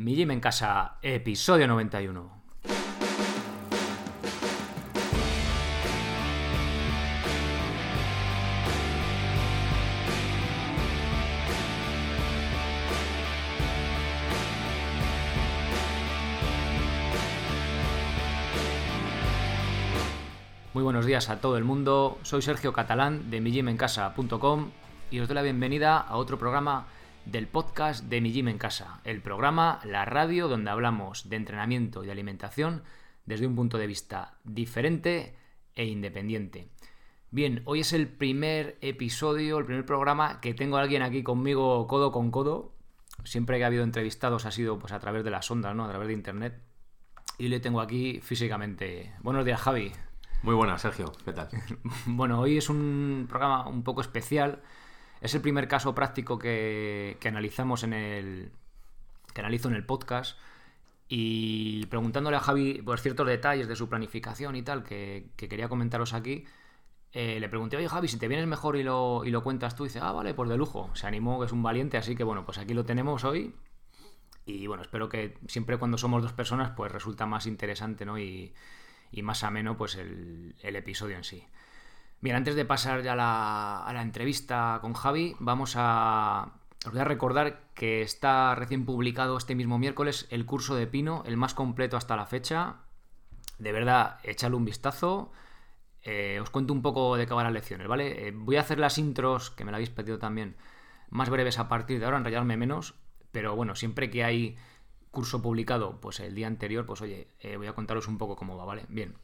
Mi Gym en Casa, episodio 91. Muy buenos días a todo el mundo. Soy Sergio Catalán de mijimencasa.com y os doy la bienvenida a otro programa del podcast de Mi Gym en Casa, el programa, la radio donde hablamos de entrenamiento y alimentación desde un punto de vista diferente e independiente. Bien, hoy es el primer episodio, el primer programa que tengo a alguien aquí conmigo codo con codo. Siempre que ha habido entrevistados ha sido pues a través de las ondas, ¿no? A través de internet. Y le tengo aquí físicamente. Buenos días, Javi. Muy buenas, Sergio. ¿Qué tal? bueno, hoy es un programa un poco especial. Es el primer caso práctico que, analizamos en el. que analizo en el podcast. Y preguntándole a Javi por ciertos detalles de su planificación y tal, que, quería comentaros aquí, eh, le pregunté, oye Javi, si te vienes mejor y lo, y lo cuentas tú, dice, ah, vale, pues de lujo. Se animó, que es un valiente, así que bueno, pues aquí lo tenemos hoy. Y bueno, espero que siempre cuando somos dos personas, pues resulta más interesante, ¿no? Y, y más ameno pues el, episodio en sí. Bien, antes de pasar ya a la, entrevista con Javi, vamos a... Os voy a recordar que está recién publicado este mismo miércoles el curso de Pino, el más completo hasta la fecha. De verdad, echadle un vistazo. Eh, os cuento un poco de qué van las lecciones, ¿vale? Eh, voy a hacer las intros, que me la habéis pedido también, más breves a partir de ahora, enrollarme menos. Pero bueno, siempre que hay curso publicado pues el día anterior, pues oye, eh, voy a contaros un poco cómo va, ¿vale? Bien.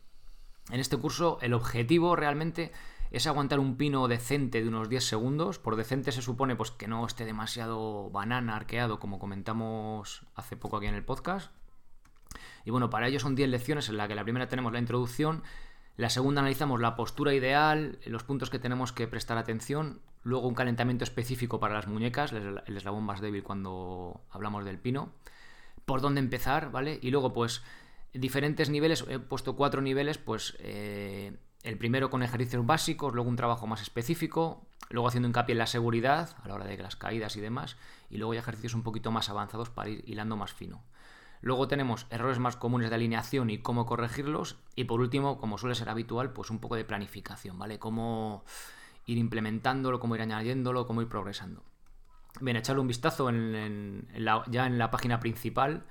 En este curso el objetivo realmente es aguantar un pino decente de unos 10 segundos. Por decente se supone pues que no esté demasiado banana, arqueado, como comentamos hace poco aquí en el podcast. Y bueno, para ello son 10 lecciones en la que la primera tenemos la introducción, la segunda analizamos la postura ideal, los puntos que tenemos que prestar atención, luego un calentamiento específico para las muñecas, el eslabón más débil cuando hablamos del pino por dónde empezar, ¿vale? Y luego, pues, diferentes niveles, he puesto cuatro niveles, pues, eh, el primero con ejercicios básicos, luego un trabajo más específico, luego haciendo hincapié en la seguridad a la hora de las caídas y demás, y luego ya ejercicios un poquito más avanzados para ir hilando más fino. Luego tenemos errores más comunes de alineación y cómo corregirlos. Y por último, como suele ser habitual, pues un poco de planificación, ¿vale? Cómo ir implementándolo, cómo ir añadiéndolo, cómo ir progresando. Bien, echarle un vistazo ya en la página principal.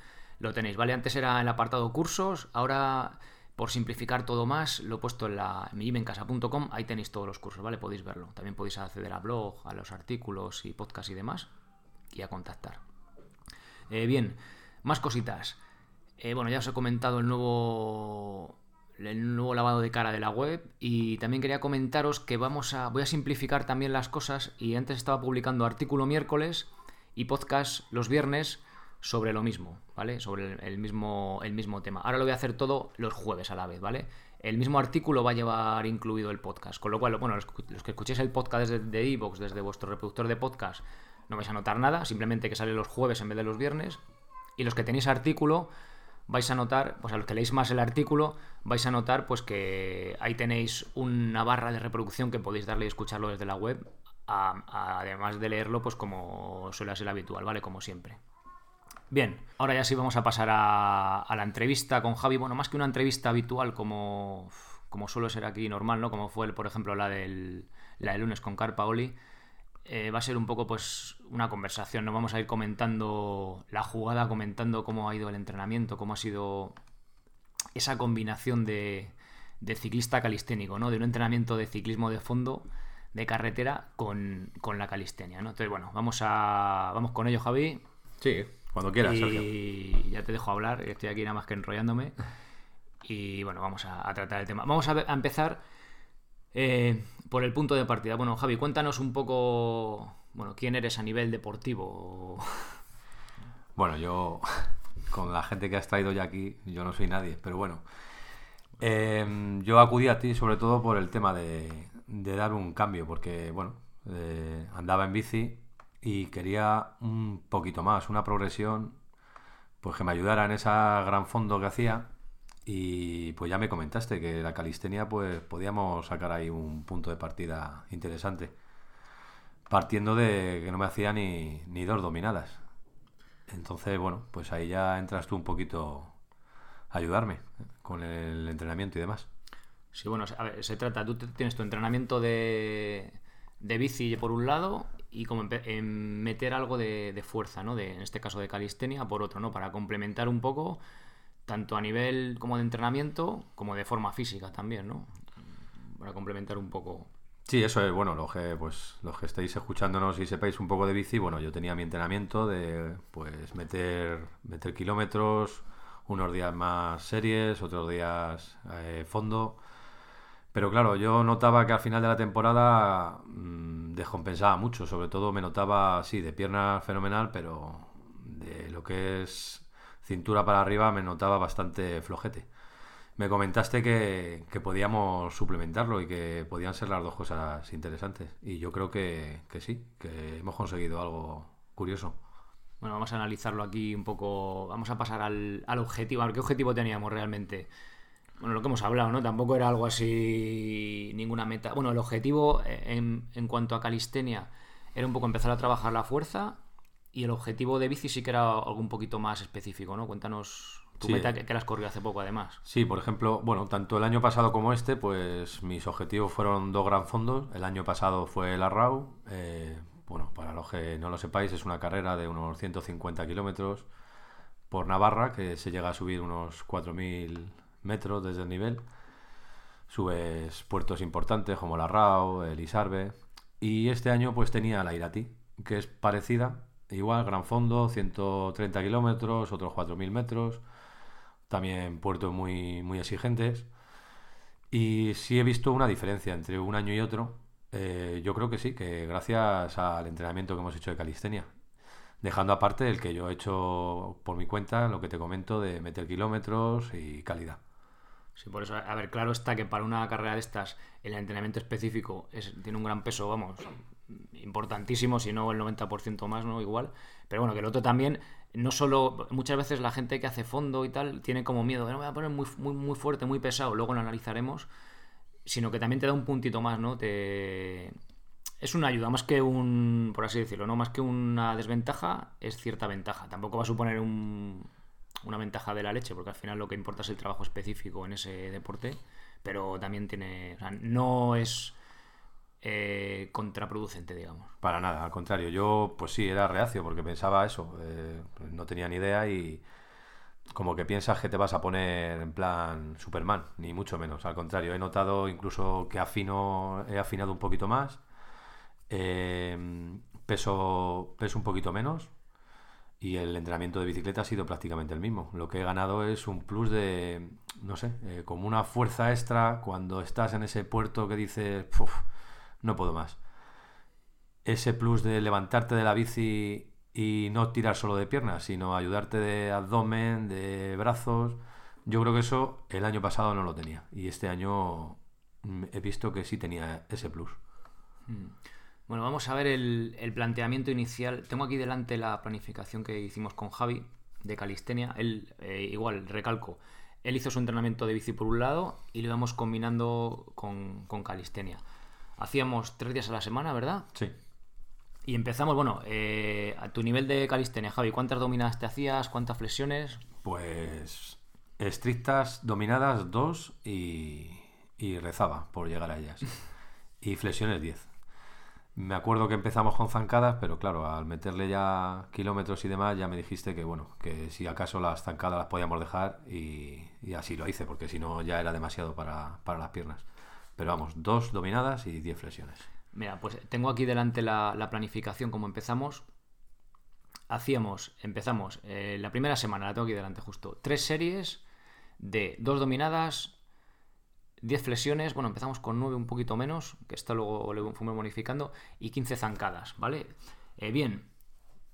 Lo tenéis, ¿vale? Antes era el apartado cursos, ahora por simplificar todo más, lo he puesto en la en ahí tenéis todos los cursos, ¿vale? Podéis verlo. También podéis acceder a blog, a los artículos y podcast y demás, y a contactar. Eh, bien, más cositas. Eh, bueno, ya os he comentado el nuevo el nuevo lavado de cara de la web y también quería comentaros que vamos a voy a simplificar también las cosas y antes estaba publicando artículo miércoles y podcast los viernes sobre lo mismo, ¿vale? Sobre el mismo el mismo tema. Ahora lo voy a hacer todo los jueves a la vez, ¿vale? El mismo artículo va a llevar incluido el podcast, con lo cual, bueno, los, que escuchéis el podcast desde iVoox, desde vuestro reproductor de podcast, no vais a notar nada, simplemente que sale los jueves en vez de los viernes. Y los que tenéis artículo, vais a notar, pues a los que leéis más el artículo, vais a notar pues que ahí tenéis una barra de reproducción que podéis darle y escucharlo desde la web, además de leerlo pues como suele ser habitual, ¿vale? Como siempre. Bien, ahora ya sí vamos a pasar a, la entrevista con Javi. Bueno, más que una entrevista habitual como, como suele ser aquí normal, ¿no? Como fue, por ejemplo, la del, la del lunes con Carpaoli. Eh, va a ser un poco pues una conversación, nos vamos a ir comentando la jugada, comentando cómo ha ido el entrenamiento, cómo ha sido esa combinación de, ciclista calisténico, ¿no? De un entrenamiento de ciclismo de fondo, de carretera, con, la calistenia, ¿no? Entonces, bueno, vamos a. vamos con ello, Javi. Sí, cuando quieras, y ya te dejo hablar, estoy aquí nada más que enrollándome. Y bueno, vamos a, tratar el tema. Vamos a empezar eh, por el punto de partida. Bueno, Javi, cuéntanos un poco, bueno, quién eres a nivel deportivo. Bueno, yo, con la gente que has traído ya aquí, yo no soy nadie, pero bueno. Em, yo acudí a ti sobre todo por el tema de, dar un cambio, porque, bueno, eh, andaba en bici y quería un poquito más, una progresión, pues que me ayudara en ese gran fondo que hacía y pues ya me comentaste que la calistenia, pues podíamos sacar ahí un punto de partida interesante. Partiendo de que no me hacía ni, dos dominadas. Entonces, bueno, pues ahí ya entras tú un poquito a ayudarme con el entrenamiento y demás. Sí, bueno, a ver, se trata, tú tienes tu entrenamiento de, de bici por un lado y como en meter algo de, fuerza, ¿no? De, en este caso de calistenia por otro, ¿no? Para complementar un poco, tanto a nivel como de entrenamiento, como de forma física también, ¿no? Para complementar un poco. Sí, eso es, bueno, los que, pues, los que estáis escuchándonos y sepáis un poco de bici, bueno, yo tenía mi entrenamiento de, pues, meter, meter kilómetros, unos días más series, otros días eh, fondo, pero claro, yo notaba que al final de la temporada mmm, descompensaba mucho, sobre todo me notaba, sí, de pierna fenomenal, pero de lo que es cintura para arriba me notaba bastante flojete. Me comentaste que, podíamos suplementarlo y que podían ser las dos cosas interesantes. Y yo creo que, sí, que hemos conseguido algo curioso. Bueno, vamos a analizarlo aquí un poco. Vamos a pasar al, al objetivo. A ver, ¿qué objetivo teníamos realmente? Bueno, lo que hemos hablado, ¿no? Tampoco era algo así, ninguna meta. Bueno, el objetivo eh, en, cuanto a calistenia era un poco empezar a trabajar la fuerza y el objetivo de bici sí que era algo un poquito más específico, ¿no? Cuéntanos tu meta que, que las corrió hace poco, además. Sí, por ejemplo, bueno, tanto el año pasado como este, pues mis objetivos fueron dos gran fondos. El año pasado fue la RAU. Eh, bueno, para los que no lo sepáis, es una carrera de unos 150 kilómetros por Navarra, que se llega a subir unos 4.000 metros desde el nivel. Subes puertos importantes como la RAO, el Isarbe. Y este año pues tenía la Irati, que es parecida, igual, gran fondo, 130 kilómetros, otros 4.000 metros. También puertos muy, muy exigentes. Y sí he visto una diferencia entre un año y otro. Eh, yo creo que sí, que gracias al entrenamiento que hemos hecho de calistenia. Dejando aparte el que yo he hecho por mi cuenta, lo que te comento de meter kilómetros y calidad. Sí, por eso, a ver, claro está que para una carrera de estas el entrenamiento específico es, tiene un gran peso, vamos, importantísimo, si no el 90% más, ¿no? Igual. Pero bueno, que el otro también, no solo, muchas veces la gente que hace fondo y tal tiene como miedo, me voy a poner muy, muy, muy fuerte, muy pesado, luego lo analizaremos, sino que también te da un puntito más, ¿no? Te... Es una ayuda, más que un, por así decirlo, ¿no? Más que una desventaja, es cierta ventaja. Tampoco va a suponer un, una ventaja de la leche, porque al final lo que importa es el trabajo específico en ese deporte, pero también tiene, o sea, no es eh, contraproducente, digamos. Para nada, al contrario, yo pues sí, era reacio porque pensaba eso, eh, no tenía ni idea y como que piensas que te vas a poner en plan Superman, ni mucho menos, al contrario, he notado incluso que afino, he afinado un poquito más, eh, peso, peso un poquito menos, y el entrenamiento de bicicleta ha sido prácticamente el mismo. Lo que he ganado es un plus de, no sé, eh, como una fuerza extra cuando estás en ese puerto que dices, no puedo más. Ese plus de levantarte de la bici y no tirar solo de piernas, sino ayudarte de abdomen, de brazos. Yo creo que eso el año pasado no lo tenía y este año mm, he visto que sí tenía ese plus. Mm. Bueno, vamos a ver el, planteamiento inicial. Tengo aquí delante la planificación que hicimos con Javi de calistenia. Él, eh, igual, recalco, él hizo su entrenamiento de bici por un lado y lo íbamos combinando con, calistenia. Hacíamos tres días a la semana, ¿verdad? Sí. Y empezamos, bueno, eh, a tu nivel de calistenia, Javi, ¿cuántas dominadas te hacías? ¿Cuántas flexiones? Pues estrictas, dominadas, dos y, y rezaba por llegar a ellas. y flexiones, diez. Me acuerdo que empezamos con zancadas, pero claro, al meterle ya kilómetros y demás, ya me dijiste que bueno, que si acaso las zancadas las podíamos dejar y, así lo hice, porque si no ya era demasiado para, las piernas. Pero vamos, dos dominadas y diez flexiones. Mira, pues tengo aquí delante la, planificación, como empezamos. Hacíamos, empezamos eh, la primera semana, la tengo aquí delante justo, tres series de dos dominadas, 10 flexiones, bueno, empezamos con 9 un poquito menos, que esto luego lo fuimos modificando, y 15 zancadas, ¿vale? Eh, bien,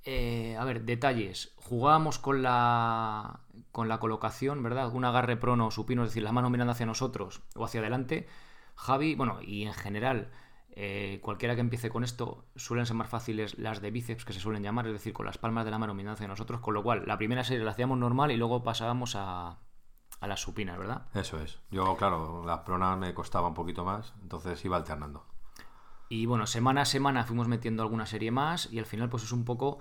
eh, a ver, detalles. Jugábamos con la, con la colocación, ¿verdad? Un agarre prono supino, es decir, las manos mirando hacia nosotros o hacia adelante. Javi, bueno, y en general, eh, cualquiera que empiece con esto, suelen ser más fáciles las de bíceps, que se suelen llamar, es decir, con las palmas de la mano mirando hacia nosotros, con lo cual la primera serie la hacíamos normal y luego pasábamos a, a las supinas, ¿verdad? Eso es. Yo, claro, las pronas me costaba un poquito más, entonces iba alternando. Y bueno, semana a semana fuimos metiendo alguna serie más y al final pues es un poco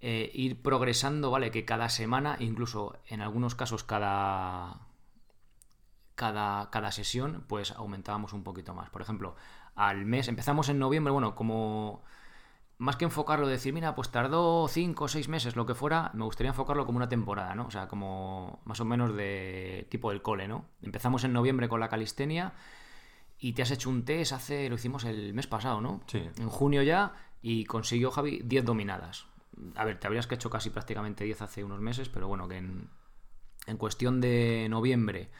eh, ir progresando, ¿vale? Que cada semana, incluso en algunos casos cada, cada, cada sesión, pues aumentábamos un poquito más. Por ejemplo, al mes, empezamos en noviembre, bueno, como más que enfocarlo, decir, mira, pues tardó 5 o 6 meses, lo que fuera, me gustaría enfocarlo como una temporada, ¿no? O sea, como más o menos de tipo del cole, ¿no? Empezamos en noviembre con la calistenia y te has hecho un test hace, lo hicimos el mes pasado, ¿no? Sí. En junio ya y consiguió Javi 10 dominadas. A ver, te habrías que hecho casi prácticamente 10 hace unos meses, pero bueno, que en, en cuestión de noviembre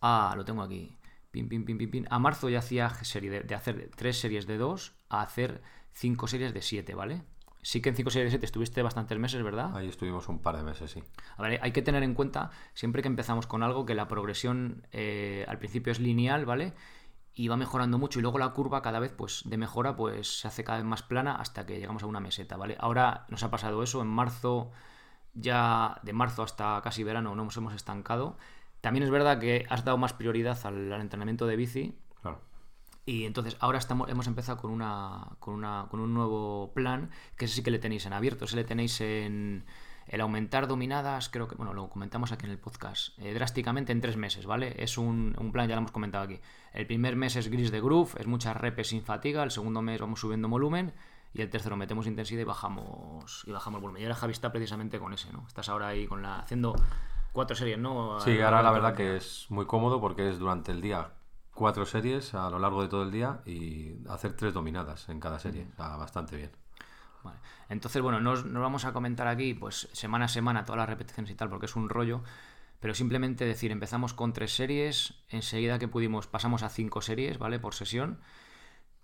a, lo tengo aquí, pin, pin, pin, pin, pin, a marzo ya hacía serie de, de hacer 3 series de 2 a hacer 5 series de 7, ¿vale? Sí que en 5 series de 7 estuviste bastantes meses, ¿verdad? Ahí estuvimos un par de meses, sí. A ver, hay que tener en cuenta, siempre que empezamos con algo, que la progresión eh, al principio es lineal, ¿vale? Y va mejorando mucho y luego la curva cada vez pues de mejora pues se hace cada vez más plana hasta que llegamos a una meseta, ¿vale? Ahora nos ha pasado eso, en marzo, ya de marzo hasta casi verano no nos hemos estancado. También es verdad que has dado más prioridad al, al entrenamiento de bici. Y entonces ahora estamos, hemos empezado con, una, con, una, con un nuevo plan, que ese sí que le tenéis en abierto, ese le tenéis en el aumentar dominadas, creo que, bueno, lo comentamos aquí en el podcast, eh, drásticamente en tres meses, ¿vale? Es un, un plan, ya lo hemos comentado aquí. El primer mes es gris de groove, es muchas repes sin fatiga, el segundo mes vamos subiendo volumen y el tercero metemos intensidad y bajamos y bajamos volumen. Y ahora Javi está precisamente con ese, ¿no? Estás ahora ahí con la haciendo cuatro series, ¿no? Sí, ahora la verdad que es muy cómodo porque es durante el día cuatro series a lo largo de todo el día y hacer tres dominadas en cada serie. O sea, bastante bien. Vale. Entonces, bueno, nos, nos vamos a comentar aquí, pues semana a semana, todas las repeticiones y tal, porque es un rollo. Pero simplemente decir, empezamos con tres series, enseguida que pudimos pasamos a cinco series, ¿vale? Por sesión.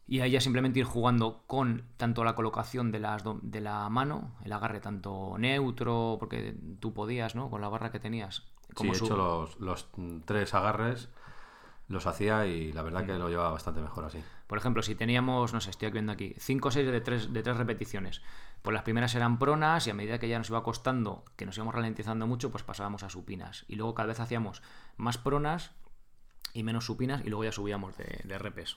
Y ahí ya simplemente ir jugando con tanto la colocación de, las de la mano, el agarre tanto neutro, porque tú podías, ¿no? Con la barra que tenías. Sí, Como he hecho los, los tres agarres, los hacía y la verdad que lo llevaba bastante mejor así. Por ejemplo, si teníamos, no sé, estoy viendo aquí, 5 series de 3 de tres repeticiones, pues las primeras eran pronas y a medida que ya nos iba costando, que nos íbamos ralentizando mucho, pues pasábamos a supinas. Y luego cada vez hacíamos más pronas y menos supinas y luego ya subíamos de, de repes.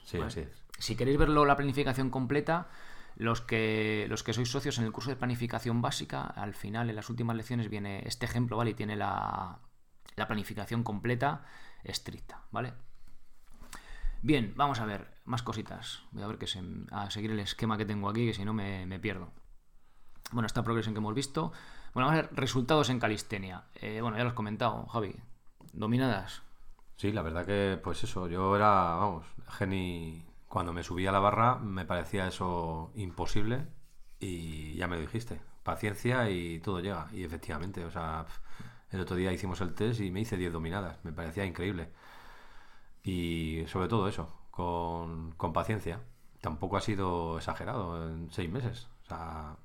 Si queréis verlo la planificación completa, los que, los que sois socios en el curso de planificación básica, al final en las últimas lecciones viene este ejemplo, ¿vale? Y tiene la, la planificación completa estricta, ¿vale? Bien, vamos a ver más cositas. Voy a ver que se, a seguir el esquema que tengo aquí, que si no me, me pierdo. Bueno, esta progresión que hemos visto. Bueno, vamos a ver resultados en calistenia. Eh, bueno, ya lo has comentado, Javi. Dominadas. Sí, la verdad que, pues eso, yo era, vamos, geni. Cuando me subía a la barra me parecía eso imposible y ya me lo dijiste. Paciencia y todo llega. Y efectivamente, o sea, el otro día hicimos el test y me hice 10 dominadas. Me parecía increíble. Y sobre todo eso, con, con paciencia. Tampoco ha sido exagerado en seis meses. O sea,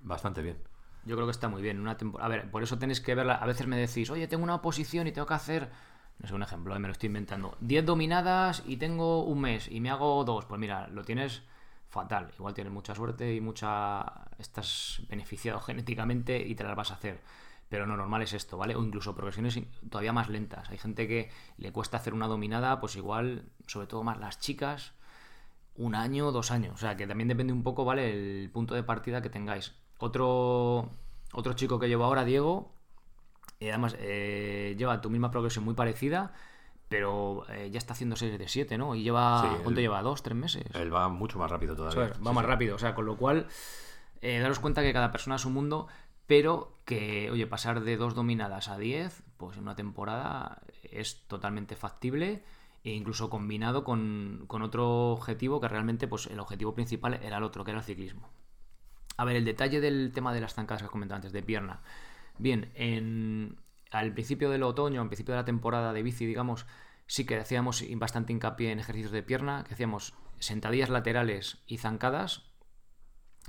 bastante bien. Yo creo que está muy bien. Una tempo- A ver, por eso tenéis que verla. A veces me decís, oye, tengo una oposición y tengo que hacer. No sé, un ejemplo, eh, me lo estoy inventando. 10 dominadas y tengo un mes y me hago dos. Pues mira, lo tienes fatal. Igual tienes mucha suerte y mucha. Estás beneficiado genéticamente y te las vas a hacer. Pero no, normal es esto, ¿vale? O incluso progresiones todavía más lentas. Hay gente que le cuesta hacer una dominada, pues igual, sobre todo más las chicas, un año, dos años. O sea, que también depende un poco, ¿vale? El punto de partida que tengáis. Otro, otro chico que llevo ahora, Diego, eh, además eh, lleva tu misma progresión muy parecida, pero eh, ya está haciendo series de 7, ¿no? Y lleva, Sí, ¿cuánto él- lleva? ¿Dos, tres meses? Él va mucho más rápido todavía. va Sí, más sí. rápido. O sea, con lo cual, daros cuenta que cada persona es un mundo, pero que, oye, pasar de dos dominadas a 10, pues en una temporada es totalmente factible e incluso combinado con, con otro objetivo que realmente, pues el objetivo principal era el otro, que era el ciclismo. A ver, el detalle del tema de las zancadas que has comentado antes, de pierna. Bien, en, al principio del otoño, al principio de la temporada de bici, digamos, sí que hacíamos bastante hincapié en ejercicios de pierna, que hacíamos sentadillas laterales y zancadas,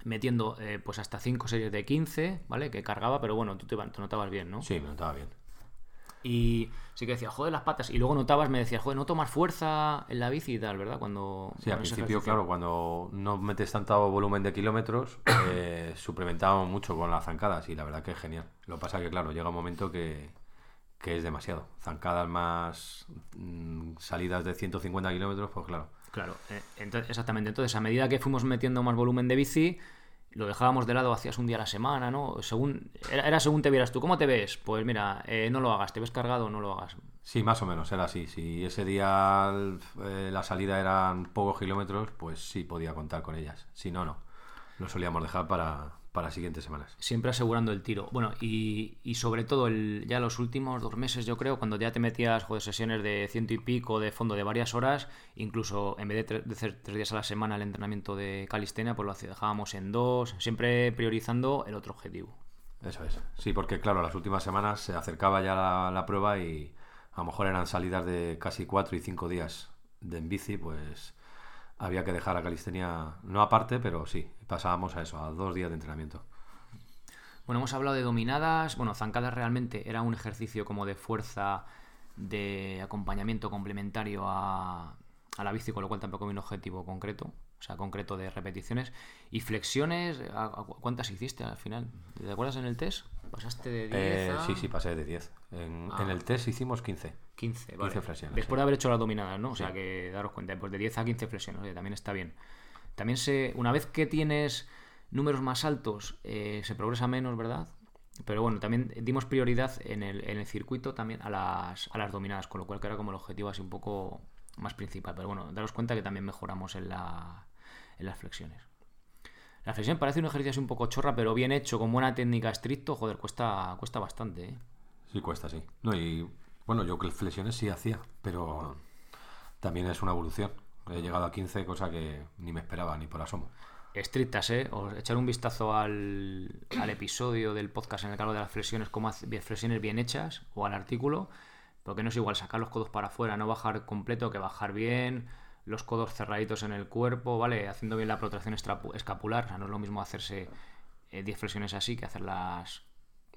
metiendo eh, pues hasta 5 series de 15, ¿vale? Que cargaba, pero bueno, tú te, te notabas bien, ¿no? Sí, me notaba bien. Y sí que decía, joder, las patas. Y luego notabas, me decías, joder, no tomas fuerza en la bici y tal, ¿verdad? Cuando. Sí, al principio, ejercicio. claro, cuando no metes tanto volumen de kilómetros, eh, suplementábamos mucho con las zancadas y la verdad que es genial. Lo que pasa que, claro, llega un momento que, que es demasiado. Zancadas más mm, salidas de 150 kilómetros, pues claro. Claro, eh, entonces, exactamente. Entonces, a medida que fuimos metiendo más volumen de bici, lo dejábamos de lado, hacías un día a la semana, ¿no? Según, era, según te vieras tú. ¿Cómo te ves? Pues mira, eh, no lo hagas. ¿Te ves cargado no lo hagas? Sí, más o menos, era así. Si ese día eh, la salida eran pocos kilómetros, pues sí podía contar con ellas. Si no, no. Lo solíamos dejar para, para las siguientes semanas. Siempre asegurando el tiro. Bueno, y, y sobre todo el, ya los últimos dos meses, yo creo, cuando ya te metías joder, sesiones de ciento y pico de fondo de varias horas, incluso en vez de, hacer tres días a la semana el entrenamiento de calistenia, pues lo dejábamos en dos, siempre priorizando el otro objetivo. Eso es. Sí, porque claro, las últimas semanas se acercaba ya la, la prueba y a lo mejor eran salidas de casi cuatro y cinco días de en bici, pues había que dejar la calistenia, no aparte, pero sí, pasábamos a eso, a dos días de entrenamiento. Bueno, hemos hablado de dominadas, bueno, zancadas realmente era un ejercicio como de fuerza, de acompañamiento complementario a, a la bici, con lo cual tampoco hay un objetivo concreto, o sea, concreto de repeticiones. Y flexiones, ¿cuántas hiciste al final? ¿Te acuerdas en el test? ¿Pasaste de 10? Eh, sí, sí, pasé de 10. En, ah. en, el test hicimos 15. 15, vale. 15 flexiones. Después de haber hecho las dominadas, ¿no? O sea, que daros cuenta, pues de 10 a 15 flexiones, también está bien. También se, una vez que tienes números más altos, eh, se progresa menos, ¿verdad? Pero bueno, también dimos prioridad en el, en el circuito también a las, a las dominadas, con lo cual que era como el objetivo así un poco más principal. Pero bueno, daros cuenta que también mejoramos en, la, en las flexiones. La flexión parece un ejercicio así un poco chorra, pero bien hecho, con buena técnica estricto, joder, cuesta, cuesta bastante, ¿eh? Sí, cuesta, sí. No, y bueno, yo que flexiones sí hacía, pero también es una evolución. He llegado a 15, cosa que ni me esperaba, ni por asomo. Estrictas, ¿eh? O echar un vistazo al, al episodio del podcast en el caso de las flexiones, como flexiones bien hechas, o al artículo, porque no es igual sacar los codos para afuera, no bajar completo, que bajar bien, los codos cerraditos en el cuerpo, ¿vale? Haciendo bien la protracción escapular, o sea, no es lo mismo hacerse 10 eh, flexiones así que hacerlas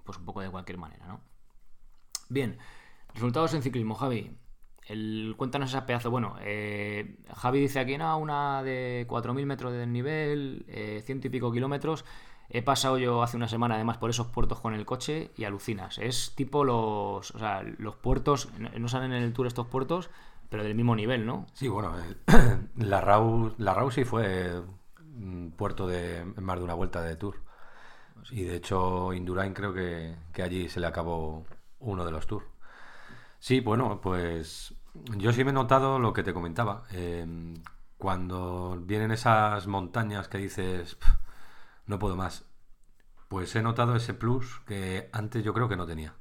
pues un poco de cualquier manera, ¿no? Bien, resultados en ciclismo, Javi. El, cuéntanos esa pedazo. Bueno, eh, Javi dice aquí, no, una de 4.000 metros de nivel, eh, ciento y pico kilómetros. He pasado yo hace una semana además por esos puertos con el coche y alucinas. Es tipo los, o sea, los puertos, no salen en el tour estos puertos, pero del mismo nivel, ¿no? Sí, bueno, la RAU, la RAU sí fue un puerto de más de una vuelta de tour. Y de hecho, Indurain creo que, que allí se le acabó uno de los tours. Sí, bueno, pues yo sí me he notado lo que te comentaba. Em, cuando vienen esas montañas que dices, no puedo más, pues he notado ese plus que antes yo creo que no tenía.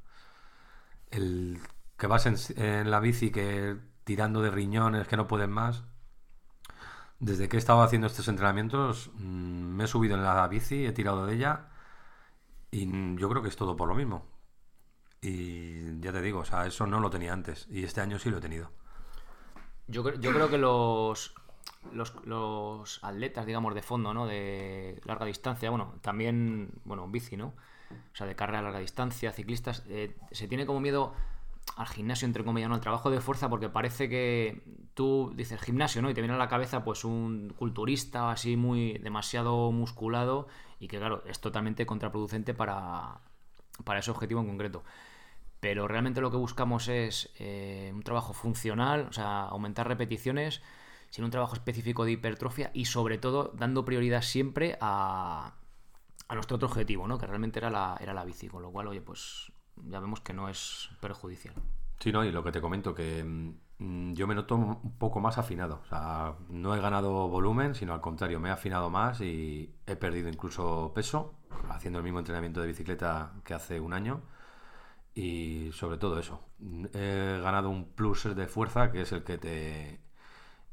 El que vas en, la bici que tirando de riñones que no pueden más. Desde que he estado haciendo estos entrenamientos, mm, me he subido en la bici, he tirado de ella y yo creo que es todo por lo mismo. Y ya te digo, o sea, eso no lo tenía antes. Y este año sí lo he tenido. Yo, yo creo que los, los, atletas, digamos, de fondo, ¿no? De larga distancia, bueno, también, bueno, bici, ¿no? O sea, de carrera a larga distancia, ciclistas, eh, se tiene como miedo al gimnasio, entre comillas, ¿no? Al trabajo de fuerza, porque parece que tú dices gimnasio, ¿no? Y te viene a la cabeza, pues, un culturista así muy demasiado musculado y que, claro, es totalmente contraproducente para, para ese objetivo en concreto pero realmente lo que buscamos es eh, un trabajo funcional, o sea, aumentar repeticiones sin un trabajo específico de hipertrofia y sobre todo dando prioridad siempre a, nuestro otro objetivo, ¿no? que realmente era la, era la bici, con lo cual, oye, pues ya vemos que no es perjudicial. Sí, no, y lo que te comento, que mm, yo me noto un poco más afinado, o sea, no he ganado volumen, sino al contrario, me he afinado más y he perdido incluso peso, haciendo el mismo entrenamiento de bicicleta que hace un año y sobre todo eso. He ganado un plus de fuerza que es el que te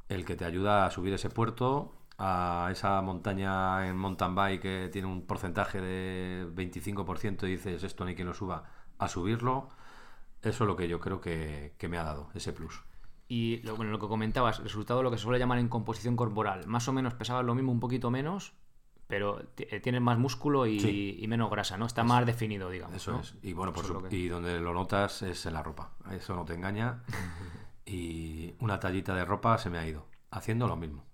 el que te ayuda a subir ese puerto a esa montaña en mountain bike que tiene un porcentaje de 25% y dices esto ni quien lo suba a subirlo. Eso es lo que yo creo que, que me ha dado, ese plus. Y lo, bueno, lo que comentabas, resultado lo que se suele llamar en composición corporal. Más o menos pesabas lo mismo, un poquito menos, pero eh, tiene más músculo y, menos grasa, ¿no? Está más definido, digamos. Eso es. Y bueno, por y donde lo notas es en la ropa. Eso no te engaña. y una tallita de ropa se me ha ido. Haciendo lo mismo.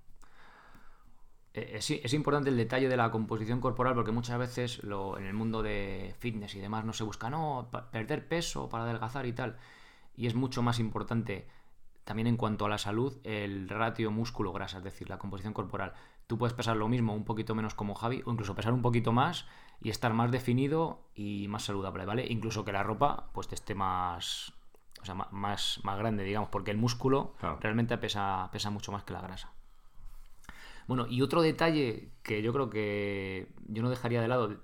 Eh, es, es, importante el detalle de la composición corporal porque muchas veces lo, en el mundo de fitness y demás no se busca, no, perder peso para adelgazar y tal. Y es mucho más importante también en cuanto a la salud, el ratio músculo-grasa, es decir, la composición corporal. Tú puedes pesar lo mismo, un poquito menos como Javi, o incluso pesar un poquito más y estar más definido y más saludable, ¿vale? Incluso que la ropa pues te esté más, o sea, más, más grande, digamos, porque el músculo realmente pesa, pesa mucho más que la grasa. Bueno, y otro detalle que yo creo que yo no dejaría de lado,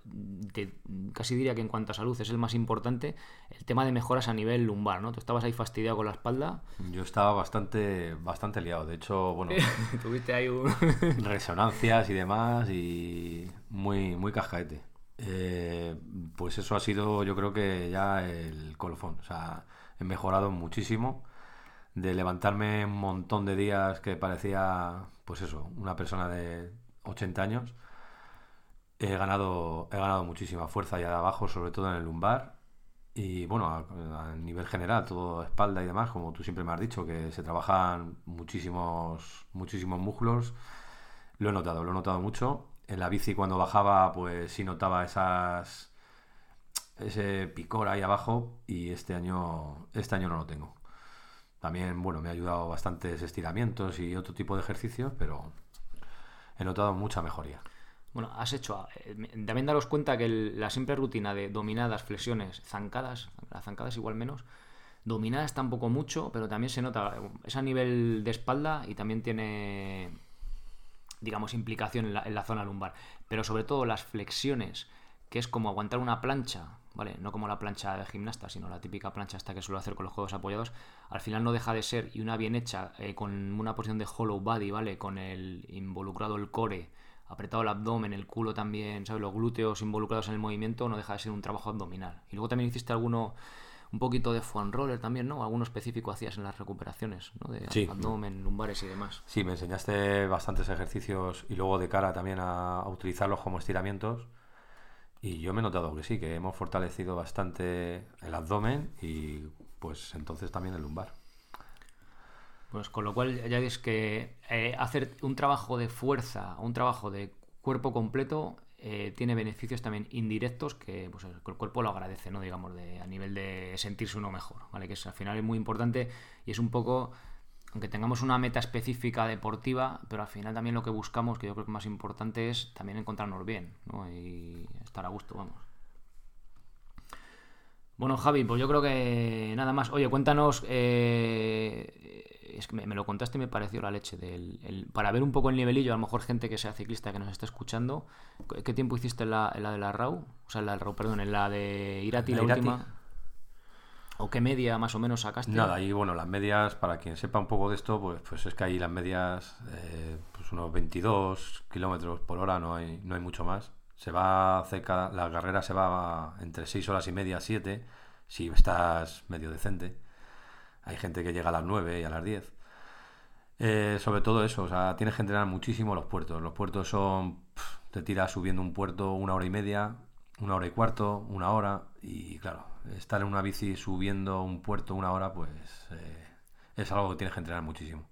casi diría que en cuanto a salud es el más importante, el tema de mejoras a nivel lumbar, ¿no? Tú estabas ahí fastidiado con la espalda. Yo estaba bastante, bastante liado, de hecho, bueno... Tuviste ahí un... resonancias y demás y muy, muy cascaete. Eh, pues eso ha sido yo creo que ya el colofón, o sea, he mejorado muchísimo de levantarme un montón de días que parecía, pues eso, una persona de 80 años. He ganado, he ganado muchísima fuerza allá de abajo, sobre todo en el lumbar. Y bueno, a, nivel general, todo espalda y demás, como tú siempre me has dicho, que se trabajan muchísimos, muchísimos músculos. Lo he notado, lo he notado mucho. En la bici cuando bajaba, pues sí notaba esas ese picor ahí abajo y este año este año no lo tengo. También, bueno, me ha ayudado bastantes estiramientos y otro tipo de ejercicios, pero he notado mucha mejoría. Bueno, has hecho. Eh, también daros cuenta que la simple rutina de dominadas, flexiones, zancadas, las zancadas igual menos, dominadas tampoco mucho, pero también se nota. Es a nivel de espalda y también tiene, digamos, implicación en la zona lumbar. Pero sobre todo las flexiones, que es como aguantar una plancha ¿vale? No como la plancha de gimnasta, sino la típica plancha hasta que suelo hacer con los juegos apoyados, al final no deja de ser, y una bien hecha, eh, con una posición de hollow body, ¿vale? Con el involucrado el core, apretado el abdomen, el culo también, ¿sabes? Los glúteos involucrados en el movimiento, no deja de ser un trabajo abdominal. Y luego también hiciste alguno, un poquito de foam roller también, ¿no? Alguno específico hacías en las recuperaciones, ¿no? De abdomen, lumbares y demás. Sí, me enseñaste bastantes ejercicios y luego de cara también a utilizarlos como estiramientos y yo me he notado que sí, que hemos fortalecido bastante el abdomen y pues entonces también el lumbar. Pues con lo cual ya ves que eh, hacer un trabajo de fuerza, un trabajo de cuerpo completo, eh, tiene beneficios también indirectos que pues, el cuerpo lo agradece, ¿no? Digamos, de, a nivel de sentirse uno mejor, ¿vale? Que es, al final es muy importante y es un poco aunque tengamos una meta específica deportiva, pero al final también lo que buscamos, que yo creo que más importante es también encontrarnos bien ¿no? y estar a gusto, vamos. Bueno, Javi, pues yo creo que nada más. Oye, cuéntanos, eh, es que me, lo contaste y me pareció la leche, del, para ver un poco el nivelillo, a lo mejor gente que sea ciclista que nos está escuchando, ¿qué tiempo hiciste en la, la de la RAU? O sea, en la RAU, perdón, en la de Irati, la, última. ¿O qué media más o menos sacaste? Nada, ahí bueno, las medias, para quien sepa un poco de esto, pues, pues es que ahí las medias, eh, pues unos 22 kilómetros por hora, no hay, no hay mucho más. Se va cerca, la carrera se va entre 6 horas y media, 7, si estás medio decente. Hay gente que llega a las 9 y a las 10. Eh, sobre todo eso, o sea, tienes que entrenar muchísimo los puertos. Los puertos son, te tiras subiendo un puerto una hora y media, una hora y cuarto, una hora, y claro, estar en una bici subiendo un puerto una hora, pues eh, es algo que tienes que entrenar muchísimo.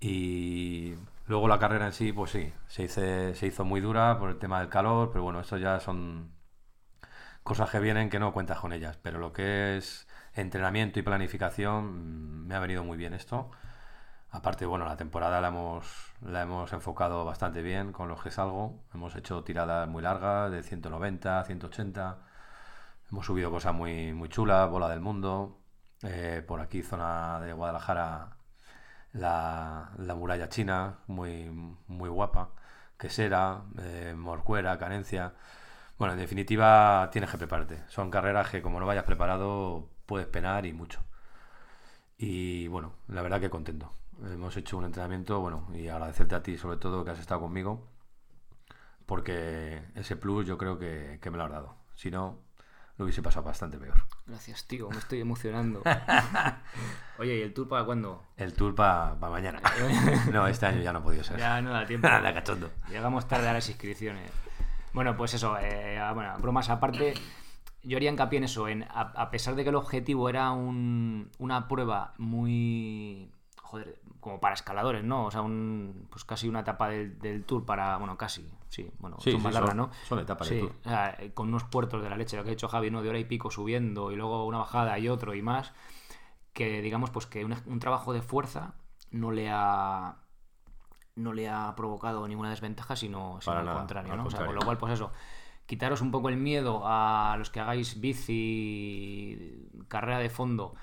Y luego la carrera en sí, pues sí, se, se hizo muy dura por el tema del calor, pero bueno, esto ya son cosas que vienen que no cuentas con ellas. Pero lo que es entrenamiento y planificación, mm, me ha venido muy bien esto. Aparte, bueno, la temporada la hemos, la hemos enfocado bastante bien con los que salgo. Hemos hecho tiradas muy largas, de 190, 180 Hemos subido cosas muy, muy chulas, Bola del Mundo. Eh, por aquí, zona de Guadalajara, la, muralla china, muy, muy guapa. Quesera, eh, Morcuera, Carencia. Bueno, en definitiva, tienes que prepararte. Son carreras que, como no vayas preparado, puedes penar y mucho. Y bueno, la verdad que contento. Hemos hecho un entrenamiento, bueno, y agradecerte a ti sobre todo que has estado conmigo, porque ese plus yo creo que, que me lo has dado. Si no, lo hubiese pasado bastante peor. Gracias, tío, me estoy emocionando. Oye, ¿y el tour para cuándo? El tour para mañana. no, este año ya no ha podido ser. Ya no da tiempo. Nada, cachondo. Llegamos tarde a las inscripciones. Bueno, pues eso, eh, bueno, bromas aparte, yo haría hincapié en eso, en, a, pesar de que el objetivo era un, una prueba muy joder, como para escaladores, ¿no? O sea, un, pues casi una etapa del, tour para, bueno, casi, sí, bueno, son palabras, ¿no? Son etapas sí, tour. O sea, con unos puertos de la leche, lo que ha hecho Javi, ¿no? De hora y pico subiendo y luego una bajada y otro y más, que digamos, pues que un, trabajo de fuerza no le ha no le ha provocado ninguna desventaja, sino, sino Para al nada, contrario, al ¿no? O sea, con contrario. lo cual, pues eso, quitaros un poco el miedo a los que hagáis bici, carrera de fondo,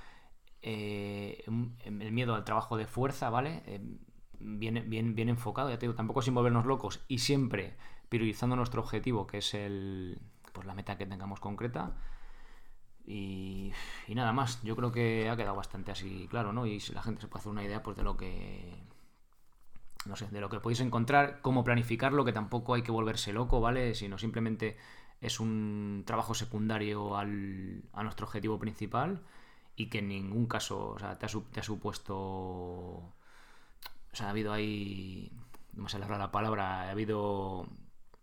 eh, un- el miedo al trabajo de fuerza, ¿vale? Eh, bien, enfocado, ya te digo, tampoco sin volvernos locos y siempre priorizando nuestro objetivo, que es el, pues la meta que tengamos concreta. Y, nada más, yo creo que ha quedado bastante así claro, ¿no? Y la gente se puede hacer una idea pues de lo que no sé, de lo que podéis encontrar, cómo planificarlo, que tampoco hay que volverse loco, ¿vale? Sino simplemente es un trabajo secundario al, a nuestro objetivo principal y que en ningún caso, o sea, te ha, su- te ha supuesto... O sea, ha habido ahí... No me sale la palabra, ha habido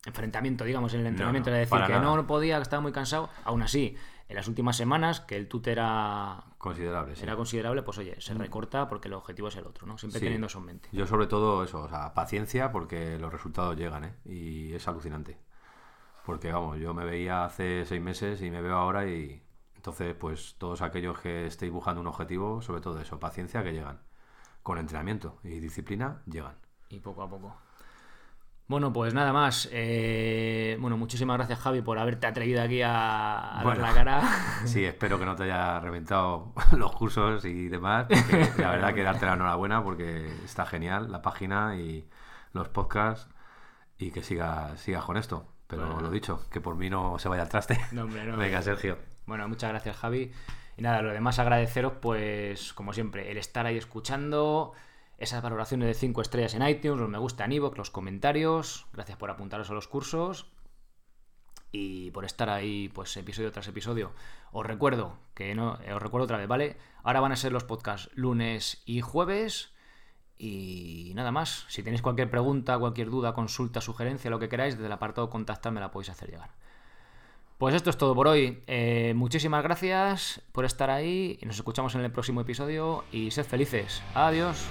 enfrentamiento, digamos, en el entrenamiento, no, de decir que nada. no, no podía, que estaba muy cansado. Aún así, en las últimas semanas, que el tute era, Considerable, sí. era considerable, pues oye, se recorta porque el objetivo es el otro, ¿no? Siempre Sí. teniendo eso en mente. Yo sobre todo eso, o sea, paciencia porque los resultados llegan, ¿eh? Y es alucinante. Porque, vamos, yo me veía hace seis meses y me veo ahora y entonces, pues todos aquellos que estéis buscando un objetivo, sobre todo eso, paciencia que llegan. Con entrenamiento y disciplina, llegan. Y poco a poco. Bueno, pues nada más. Eh, bueno, muchísimas gracias, Javi, por haberte atrevido aquí a, a Bueno. dar la cara. Sí, espero que no te haya reventado los cursos y demás. la verdad que darte la enhorabuena porque está genial la página y los podcasts y que sigas sigas con esto. Pero Bueno. lo dicho, que por mí no se vaya al traste. No, hombre, no. Venga, Sergio. Bueno, muchas gracias, Javi. Y nada, lo demás agradeceros, pues, como siempre, el estar ahí escuchando, esas valoraciones de 5 estrellas en iTunes, los me gusta en iVoox, los comentarios. Gracias por apuntaros a los cursos. Y por estar ahí, pues, episodio tras episodio. Os recuerdo, que no, os recuerdo otra vez, ¿vale? Ahora van a ser los podcasts lunes y jueves. Y nada más. Si tenéis cualquier pregunta, cualquier duda, consulta, sugerencia, lo que queráis, desde el apartado contactar me la podéis hacer llegar. Pues esto es todo por hoy. Eh, muchísimas gracias por estar ahí nos escuchamos en el próximo episodio y sed felices. Adiós.